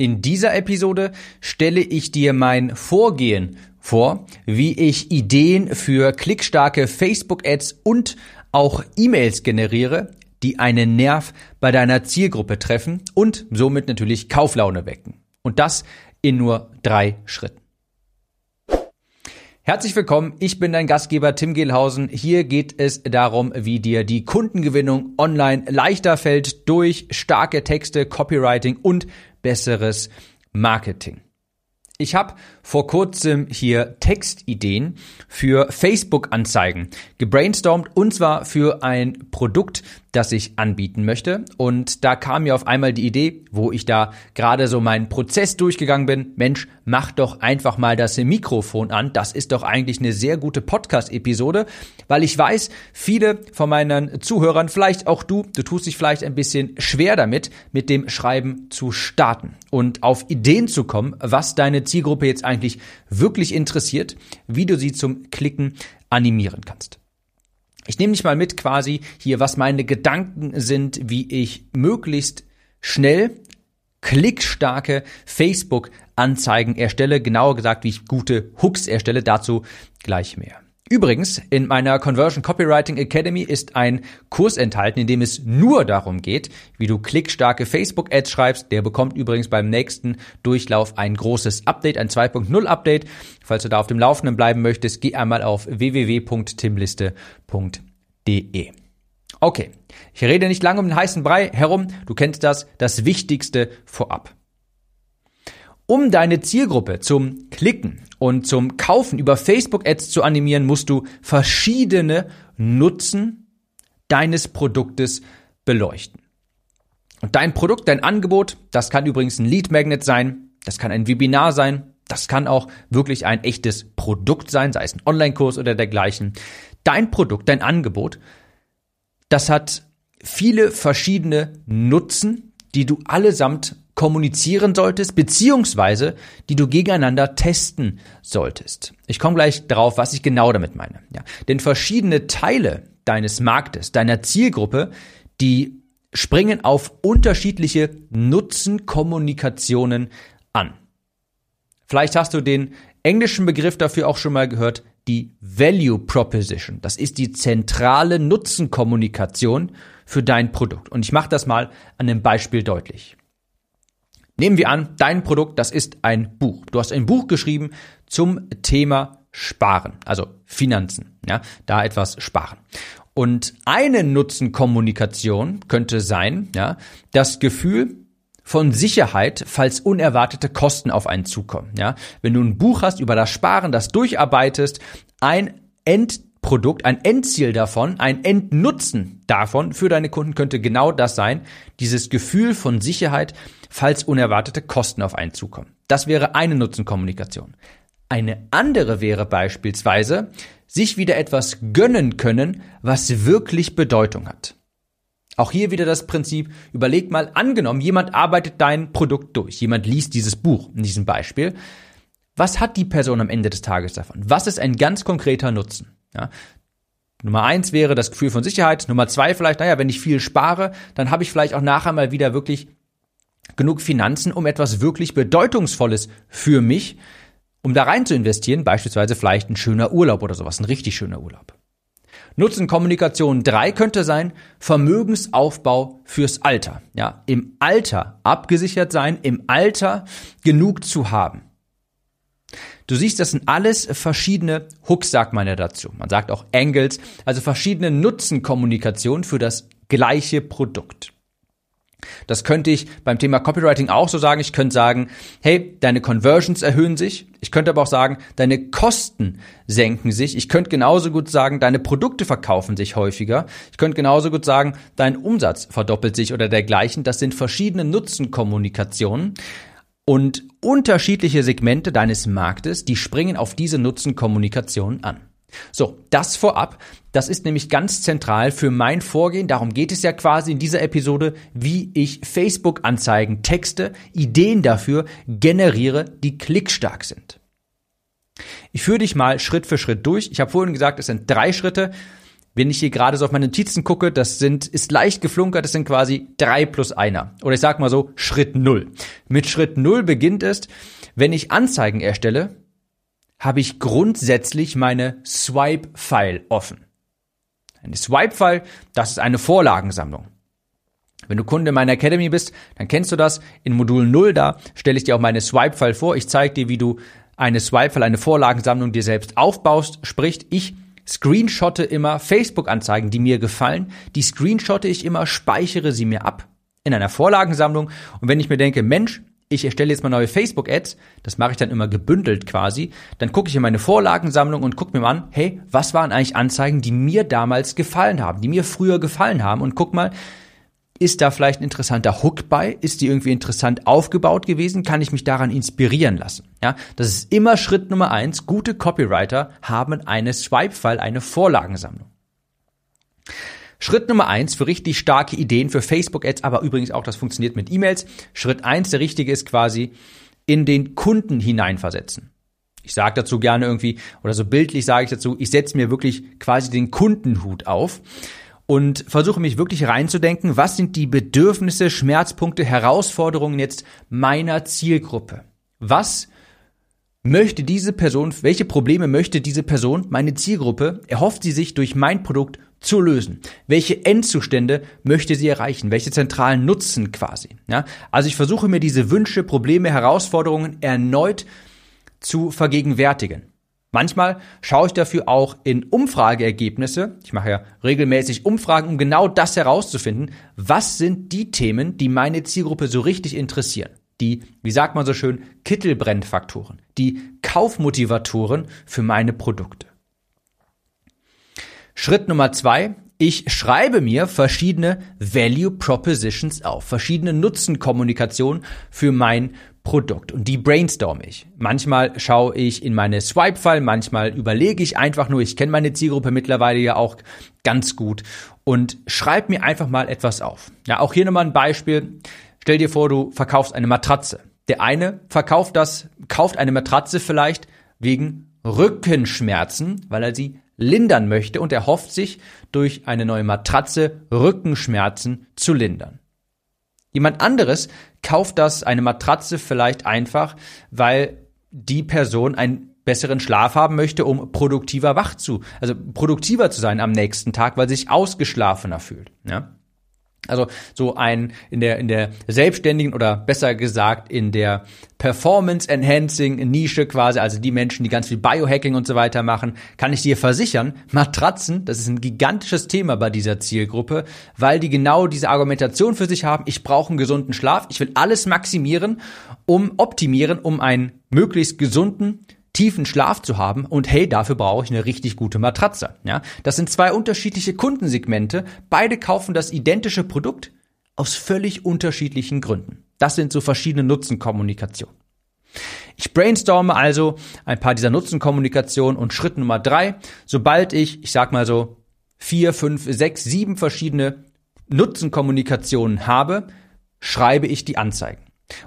In dieser Episode stelle ich dir mein Vorgehen vor, wie ich Ideen für klickstarke Facebook-Ads und auch E-Mails generiere, die einen Nerv bei deiner Zielgruppe treffen und somit natürlich Kauflaune wecken. Und das in nur drei Schritten. Herzlich willkommen, ich bin dein Gastgeber Tim Gehlhausen. Hier geht es darum, wie dir die Kundengewinnung online leichter fällt durch starke Texte, Copywriting und besseres Marketing. Ich habe vor kurzem hier Textideen für Facebook-Anzeigen gebrainstormt und zwar für ein Produkt, das ich anbieten möchte. Und da kam mir auf einmal die Idee, wo ich da gerade so meinen Prozess durchgegangen bin. Mensch, mach doch einfach mal das Mikrofon an. Das ist doch eigentlich eine sehr gute Podcast-Episode, weil ich weiß, viele von meinen Zuhörern, vielleicht auch du, du tust dich vielleicht ein bisschen schwer damit, mit dem Schreiben zu starten und auf Ideen zu kommen, was deine Zielgruppe jetzt eigentlich wirklich interessiert, wie du sie zum Klicken animieren kannst. Ich nehme dich mal mit quasi hier, was meine Gedanken sind, wie ich möglichst schnell klickstarke Facebook-Anzeigen erstelle, genauer gesagt, wie ich gute Hooks erstelle, dazu gleich mehr. Übrigens, in meiner Conversion Copywriting Academy ist ein Kurs enthalten, in dem es nur darum geht, wie du klickstarke Facebook-Ads schreibst. Der bekommt übrigens beim nächsten Durchlauf ein großes Update, ein 2.0 Update. Falls du da auf dem Laufenden bleiben möchtest, geh einmal auf www.timliste.de. Okay, ich rede nicht lange um den heißen Brei herum. Du kennst das, das Wichtigste vorab. Um deine Zielgruppe zum Klicken und zum Kaufen über Facebook-Ads zu animieren, musst du verschiedene Nutzen deines Produktes beleuchten. Und dein Produkt, dein Angebot, das kann übrigens ein Lead Magnet sein, das kann ein Webinar sein, das kann auch wirklich ein echtes Produkt sein, sei es ein Online-Kurs oder dergleichen. Dein Produkt, dein Angebot, das hat viele verschiedene Nutzen, die du allesamt kommunizieren solltest, beziehungsweise die du gegeneinander testen solltest. Ich komme gleich darauf, was ich genau damit meine. Ja, denn verschiedene Teile deines Marktes, deiner Zielgruppe, die springen auf unterschiedliche Nutzenkommunikationen an. Vielleicht hast du den englischen Begriff dafür auch schon mal gehört, die Value Proposition. Das ist die zentrale Nutzenkommunikation für dein Produkt. Und ich mache das mal an einem Beispiel deutlich. Nehmen wir an, dein Produkt, das ist ein Buch. Du hast ein Buch geschrieben zum Thema Sparen, also Finanzen, ja, da etwas sparen. Und eine Nutzenkommunikation könnte sein, ja, das Gefühl von Sicherheit, falls unerwartete Kosten auf einen zukommen, ja. Wenn du ein Buch hast über das Sparen, das durcharbeitest, ein Endprodukt, ein Endziel davon, ein Endnutzen davon für deine Kunden könnte genau das sein, dieses Gefühl von Sicherheit, falls unerwartete Kosten auf einen zukommen. Das wäre eine Nutzenkommunikation. Eine andere wäre beispielsweise, sich wieder etwas gönnen können, was wirklich Bedeutung hat. Auch hier wieder das Prinzip, überleg mal, angenommen, jemand arbeitet dein Produkt durch, jemand liest dieses Buch in diesem Beispiel. Was hat die Person am Ende des Tages davon? Was ist ein ganz konkreter Nutzen? Ja, Nummer eins wäre das Gefühl von Sicherheit. Nummer zwei vielleicht, naja, wenn ich viel spare, dann habe ich vielleicht auch nachher mal wieder wirklich genug Finanzen, um etwas wirklich Bedeutungsvolles für mich, um da rein zu investieren, beispielsweise vielleicht ein schöner Urlaub oder sowas, ein richtig schöner Urlaub. Nutzenkommunikation 3 könnte sein Vermögensaufbau fürs Alter. Ja, im Alter abgesichert sein, im Alter genug zu haben. Du siehst, das sind alles verschiedene Hooks, sagt man ja dazu. Man sagt auch Angles, also verschiedene Nutzenkommunikation für das gleiche Produkt. Das könnte ich beim Thema Copywriting auch so sagen. Ich könnte sagen, hey, deine Conversions erhöhen sich. Ich könnte aber auch sagen, deine Kosten senken sich. Ich könnte genauso gut sagen, deine Produkte verkaufen sich häufiger. Ich könnte genauso gut sagen, dein Umsatz verdoppelt sich oder dergleichen. Das sind verschiedene Nutzenkommunikationen. Und unterschiedliche Segmente deines Marktes, die springen auf diese Nutzenkommunikation an. So, das vorab, das ist nämlich ganz zentral für mein Vorgehen. Darum geht es ja quasi in dieser Episode, wie ich Facebook-Anzeigen, Texte, Ideen dafür generiere, die klickstark sind. Ich führe dich mal Schritt für Schritt durch. Ich habe vorhin gesagt, es sind drei Schritte. Wenn ich hier gerade so auf meine Notizen gucke, das sind, ist leicht geflunkert, das sind quasi drei plus einer. Oder ich sag mal so, Schritt null. Mit Schritt null beginnt es, wenn ich Anzeigen erstelle, habe ich grundsätzlich meine Swipe-File offen. Eine Swipe-File, das ist eine Vorlagensammlung. Wenn du Kunde meiner Academy bist, dann kennst du das. In Modul 0 da stelle ich dir auch meine Swipe-File vor. Ich zeige dir, wie du eine Swipe-File, eine Vorlagensammlung dir selbst aufbaust. Sprich, ich screenshotte immer Facebook-Anzeigen, die mir gefallen. Die screenshotte ich immer, speichere sie mir ab in einer Vorlagensammlung. Und wenn ich mir denke, Mensch, ich erstelle jetzt mal neue Facebook-Ads, das mache ich dann immer gebündelt quasi, dann gucke ich in meine Vorlagensammlung und gucke mir mal an, hey, was waren eigentlich Anzeigen, die mir damals gefallen haben, die mir früher gefallen haben und guck mal, ist da vielleicht ein interessanter Hook bei? Ist die irgendwie interessant aufgebaut gewesen? Kann ich mich daran inspirieren lassen? Ja, das ist immer Schritt Nummer eins. Gute Copywriter haben eine Swipe-File, eine Vorlagensammlung. Schritt Nummer eins für richtig starke Ideen für Facebook-Ads, aber übrigens auch das funktioniert mit E-Mails. Schritt eins, der richtige ist quasi in den Kunden hineinversetzen. Ich sage dazu gerne irgendwie, oder so bildlich sage ich dazu, ich setze mir wirklich quasi den Kundenhut auf und versuche mich wirklich reinzudenken, was sind die Bedürfnisse, Schmerzpunkte, Herausforderungen jetzt meiner Zielgruppe? Was möchte diese Person, welche Probleme möchte diese Person, meine Zielgruppe, erhofft sie sich durch mein Produkt zu lösen? Welche Endzustände möchte sie erreichen? Welche zentralen Nutzen quasi? Ja? Also ich versuche mir diese Wünsche, Probleme, Herausforderungen erneut zu vergegenwärtigen. Manchmal schaue ich dafür auch in Umfrageergebnisse. Ich mache ja regelmäßig Umfragen, um genau das herauszufinden. Was sind die Themen, die meine Zielgruppe so richtig interessieren? Die, wie sagt man so schön, Kittelbrennfaktoren, die Kaufmotivatoren für meine Produkte. Schritt Nummer zwei. Ich schreibe mir verschiedene Value Propositions auf, verschiedene Nutzenkommunikationen für mein Produkt und die brainstorm ich. Manchmal schaue ich in meine Swipe-File, manchmal überlege ich einfach nur, ich kenne meine Zielgruppe mittlerweile ja auch ganz gut und schreib mir einfach mal etwas auf. Ja, auch hier nochmal ein Beispiel. Stell dir vor, du verkaufst eine Matratze. Der eine verkauft das, kauft eine Matratze vielleicht wegen Rückenschmerzen, weil er sie lindern möchte und er hofft sich durch eine neue Matratze Rückenschmerzen zu lindern. Jemand anderes kauft das, eine Matratze vielleicht einfach, weil die Person einen besseren Schlaf haben möchte, um produktiver wach zu, also produktiver zu sein am nächsten Tag, weil sich ausgeschlafener fühlt. Ja? Also so ein in der in der selbstständigen oder besser gesagt in der Performance Enhancing Nische quasi, also die Menschen, die ganz viel Biohacking und so weiter machen, kann ich dir versichern, Matratzen, das ist ein gigantisches Thema bei dieser Zielgruppe, weil die genau diese Argumentation für sich haben, ich brauche einen gesunden Schlaf, ich will alles maximieren, um optimieren, um einen möglichst gesunden tiefen Schlaf zu haben und hey, dafür brauche ich eine richtig gute Matratze. Ja, das sind zwei unterschiedliche Kundensegmente. Beide kaufen das identische Produkt aus völlig unterschiedlichen Gründen. Das sind so verschiedene Nutzenkommunikationen. Ich brainstorme also ein paar dieser Nutzenkommunikationen und Schritt Nummer drei, sobald ich, ich sag mal so, vier, fünf, sechs, sieben verschiedene Nutzenkommunikationen habe, schreibe ich die Anzeigen.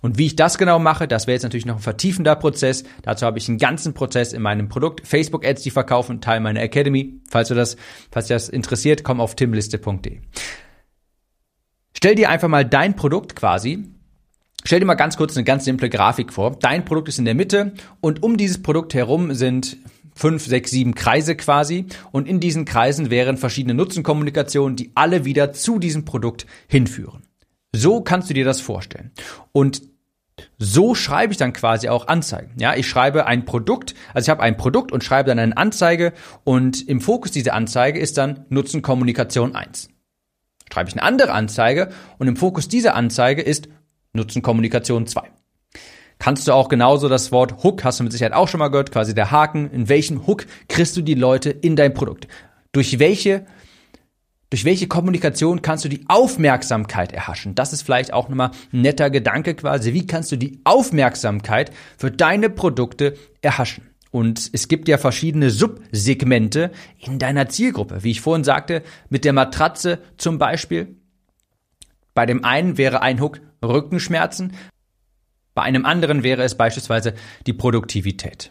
Und wie ich das genau mache, das wäre jetzt natürlich noch ein vertiefender Prozess. Dazu habe ich einen ganzen Prozess in meinem Produkt. Facebook Ads, die verkaufen, Teil meiner Academy. Falls du das, falls dich das interessiert, komm auf timliste.de. Stell dir einfach mal dein Produkt quasi. Stell dir mal ganz kurz eine ganz simple Grafik vor. Dein Produkt ist in der Mitte und um dieses Produkt herum sind fünf, sechs, sieben Kreise quasi. Und in diesen Kreisen wären verschiedene Nutzenkommunikationen, die alle wieder zu diesem Produkt hinführen. So kannst du dir das vorstellen. Und so schreibe ich dann quasi auch Anzeigen. Ja, ich schreibe ein Produkt, also ich habe ein Produkt und schreibe dann eine Anzeige und im Fokus dieser Anzeige ist dann Nutzen Kommunikation 1. Schreibe ich eine andere Anzeige und im Fokus dieser Anzeige ist Nutzen Kommunikation 2. Kannst du auch genauso das Wort Hook, hast du mit Sicherheit auch schon mal gehört, quasi der Haken, in welchem Hook kriegst du die Leute in dein Produkt? Durch welche durch welche Kommunikation kannst du die Aufmerksamkeit erhaschen? Das ist vielleicht auch nochmal ein netter Gedanke quasi. Wie kannst du die Aufmerksamkeit für deine Produkte erhaschen? Und es gibt ja verschiedene Subsegmente in deiner Zielgruppe. Wie ich vorhin sagte, mit der Matratze zum Beispiel. Bei dem einen wäre ein Hook Rückenschmerzen. Bei einem anderen wäre es beispielsweise die Produktivität.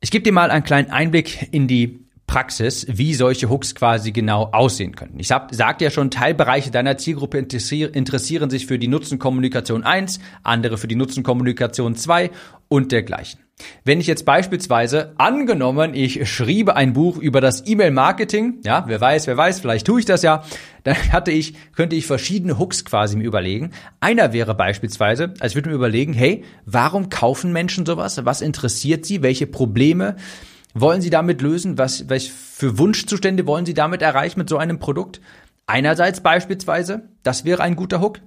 Ich gebe dir mal einen kleinen Einblick in die Praxis, wie solche Hooks quasi genau aussehen können. Ich sag, sagte ja schon, Teilbereiche deiner Zielgruppe interessieren sich für die Nutzenkommunikation 1, andere für die Nutzenkommunikation 2 und dergleichen. Wenn ich jetzt beispielsweise angenommen, ich schriebe ein Buch über das E-Mail-Marketing, ja, wer weiß, wer weiß, vielleicht tue ich das ja, dann hatte ich, könnte ich verschiedene Hooks quasi mir überlegen. Einer wäre beispielsweise, also ich würde mir überlegen, hey, warum kaufen Menschen sowas? Was interessiert sie? Welche Probleme wollen sie damit lösen? Was, was für Wunschzustände wollen sie damit erreichen mit so einem Produkt? Einerseits beispielsweise, das wäre ein guter Hook.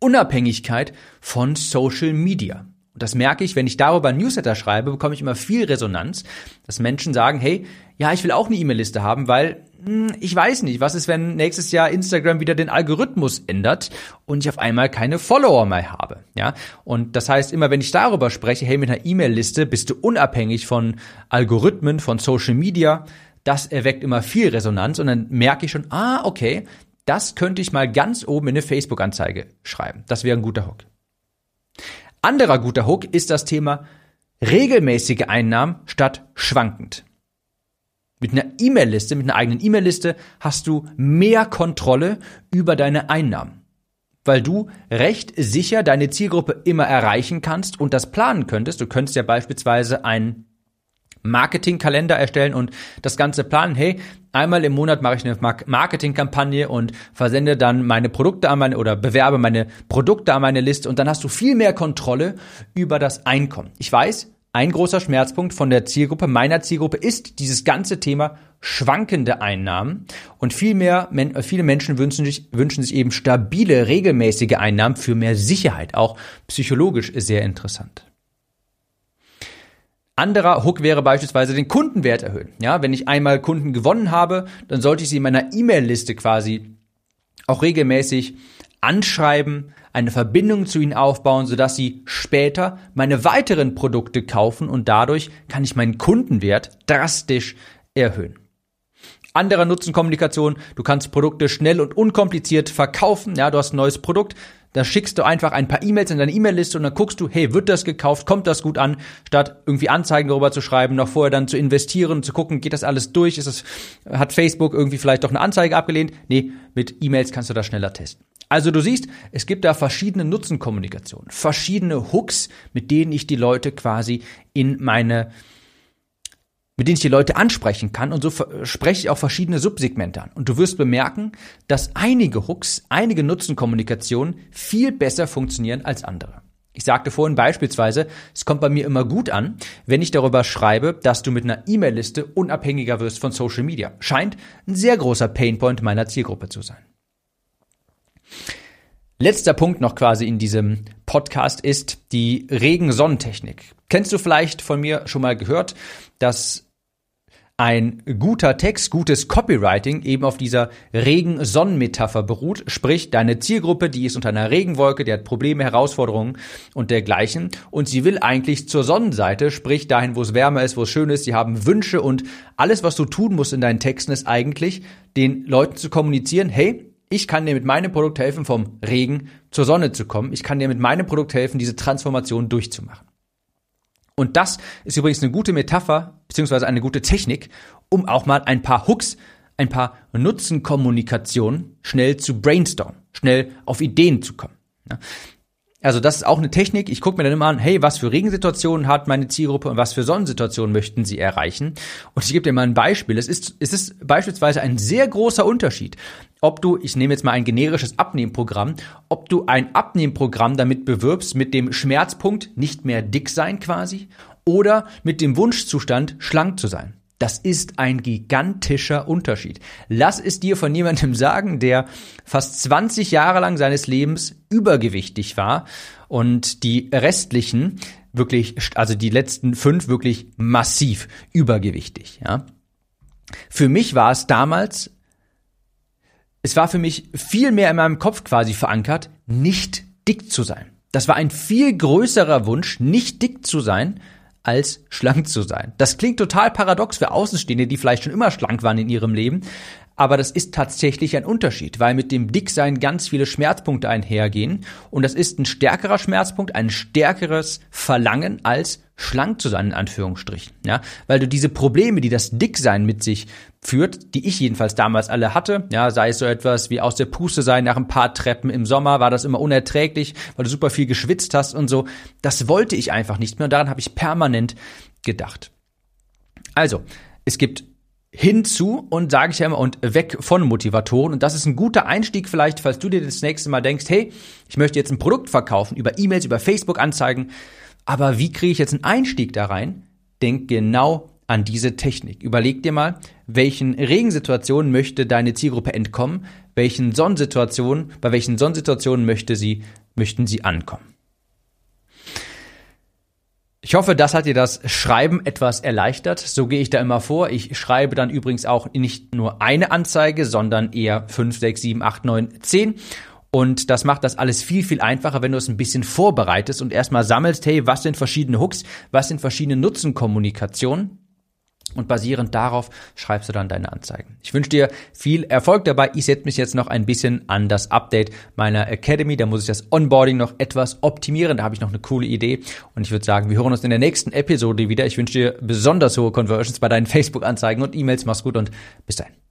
Unabhängigkeit von Social Media. Und das merke ich, wenn ich darüber ein Newsletter schreibe, bekomme ich immer viel Resonanz, dass Menschen sagen, hey, ja, ich will auch eine E-Mail-Liste haben, weil hm, ich weiß nicht, was ist, wenn nächstes Jahr Instagram wieder den Algorithmus ändert und ich auf einmal keine Follower mehr habe, ja? Und das heißt, immer wenn ich darüber spreche, hey, mit einer E-Mail-Liste bist du unabhängig von Algorithmen, von Social Media, das erweckt immer viel Resonanz und dann merke ich schon, ah, okay, das könnte ich mal ganz oben in eine Facebook-Anzeige schreiben. Das wäre ein guter Hook. Anderer guter Hook ist das Thema regelmäßige Einnahmen statt schwankend. Mit einer E-Mail-Liste, mit einer eigenen E-Mail-Liste hast du mehr Kontrolle über deine Einnahmen, weil du recht sicher deine Zielgruppe immer erreichen kannst und das planen könntest. Du könntest ja beispielsweise einen Marketingkalender erstellen und das Ganze planen. Hey, einmal im Monat mache ich eine Marketingkampagne und versende dann meine Produkte an meine oder bewerbe meine Produkte an meine Liste und dann hast du viel mehr Kontrolle über das Einkommen. Ich weiß, ein großer Schmerzpunkt von der Zielgruppe, meiner Zielgruppe, ist dieses ganze Thema schwankende Einnahmen. Und viel mehr, viele Menschen wünschen sich, wünschen sich eben stabile, regelmäßige Einnahmen für mehr Sicherheit. Auch psychologisch sehr interessant. Anderer Hook wäre beispielsweise den Kundenwert erhöhen. Ja, wenn ich einmal Kunden gewonnen habe, dann sollte ich sie in meiner E-Mail-Liste quasi auch regelmäßig anschreiben, eine Verbindung zu ihnen aufbauen, sodass sie später meine weiteren Produkte kaufen und dadurch kann ich meinen Kundenwert drastisch erhöhen. Anderer Nutzenkommunikation, du kannst Produkte schnell und unkompliziert verkaufen. Ja, du hast ein neues Produkt, da schickst du einfach ein paar E-Mails in deine E-Mail-Liste und dann guckst du, hey, wird das gekauft, kommt das gut an, statt irgendwie Anzeigen darüber zu schreiben, noch vorher dann zu investieren, zu gucken, geht das alles durch, ist das, hat Facebook irgendwie vielleicht doch eine Anzeige abgelehnt? Nee, mit E-Mails kannst du das schneller testen. Also du siehst, es gibt da verschiedene Nutzenkommunikationen, verschiedene Hooks, mit denen ich die Leute quasi in meine mit denen ich die Leute ansprechen kann und so spreche ich auch verschiedene Subsegmente an. Und du wirst bemerken, dass einige Hooks, einige Nutzenkommunikationen viel besser funktionieren als andere. Ich sagte vorhin beispielsweise, es kommt bei mir immer gut an, wenn ich darüber schreibe, dass du mit einer E-Mail-Liste unabhängiger wirst von Social Media. Scheint ein sehr großer Painpoint meiner Zielgruppe zu sein. Letzter Punkt noch quasi in diesem Podcast ist die Regen-Sonnentechnik. Kennst du vielleicht von mir schon mal gehört? dass ein guter Text, gutes Copywriting eben auf dieser Regen-Sonnen-Metapher beruht. Sprich, deine Zielgruppe, die ist unter einer Regenwolke, die hat Probleme, Herausforderungen und dergleichen. Und sie will eigentlich zur Sonnenseite, sprich dahin, wo es wärmer ist, wo es schön ist. Sie haben Wünsche und alles, was du tun musst in deinen Texten, ist eigentlich, den Leuten zu kommunizieren, hey, ich kann dir mit meinem Produkt helfen, vom Regen zur Sonne zu kommen. Ich kann dir mit meinem Produkt helfen, diese Transformation durchzumachen. Und das ist übrigens eine gute Metapher, beziehungsweise eine gute Technik, um auch mal ein paar Hooks, ein paar Nutzenkommunikationen schnell zu brainstormen, schnell auf Ideen zu kommen. Also das ist auch eine Technik. Ich gucke mir dann immer an, hey, was für Regensituationen hat meine Zielgruppe und was für Sonnensituationen möchten sie erreichen. Und ich gebe dir mal ein Beispiel. Es ist, es ist beispielsweise ein sehr großer Unterschied, ob du, ich nehme jetzt mal ein generisches Abnehmprogramm, ob du ein Abnehmprogramm damit bewirbst mit dem Schmerzpunkt nicht mehr dick sein quasi oder mit dem Wunschzustand schlank zu sein. Das ist ein gigantischer Unterschied. Lass es dir von jemandem sagen, der fast 20 Jahre lang seines Lebens übergewichtig war und die restlichen wirklich, also die letzten fünf wirklich massiv übergewichtig, ja. Für mich war es damals, es war für mich viel mehr in meinem Kopf quasi verankert, nicht dick zu sein. Das war ein viel größerer Wunsch, nicht dick zu sein, als schlank zu sein. Das klingt total paradox für Außenstehende, die vielleicht schon immer schlank waren in ihrem Leben. Aber das ist tatsächlich ein Unterschied, weil mit dem Dicksein ganz viele Schmerzpunkte einhergehen und das ist ein stärkerer Schmerzpunkt, ein stärkeres Verlangen als schlank zu sein, in Anführungsstrichen. Ja, weil du diese Probleme, die das Dicksein mit sich führt, die ich jedenfalls damals alle hatte, ja, sei es so etwas wie aus der Puste sein nach ein paar Treppen im Sommer, war das immer unerträglich, weil du super viel geschwitzt hast und so. Das wollte ich einfach nicht mehr und daran habe ich permanent gedacht. Also, es gibt hinzu und sage ich ja immer und weg von Motivatoren und das ist ein guter Einstieg vielleicht, falls du dir das nächste Mal denkst, hey, ich möchte jetzt ein Produkt verkaufen über E-Mails, über Facebook Anzeigen, aber wie kriege ich jetzt einen Einstieg da rein? Denk genau an diese Technik. Überleg dir mal, welchen Regensituationen möchte deine Zielgruppe entkommen, welchen Sonnensituationen, bei welchen Sonnensituationen möchte sie, möchten sie ankommen. Ich hoffe, das hat dir das Schreiben etwas erleichtert. So gehe ich da immer vor. Ich schreibe dann übrigens auch nicht nur eine Anzeige, sondern eher fünf, sechs, sieben, acht, neun, zehn. Und das macht das alles viel, viel einfacher, wenn du es ein bisschen vorbereitest und erstmal sammelst, hey, was sind verschiedene Hooks, was sind verschiedene Nutzenkommunikationen und basierend darauf schreibst du dann deine Anzeigen. Ich wünsche dir viel Erfolg dabei. Ich setze mich jetzt noch ein bisschen an das Update meiner Academy. Da muss ich das Onboarding noch etwas optimieren. Da habe ich noch eine coole Idee. Und ich würde sagen, wir hören uns in der nächsten Episode wieder. Ich wünsche dir besonders hohe Conversions bei deinen Facebook-Anzeigen und E-Mails. Mach's gut und bis dahin.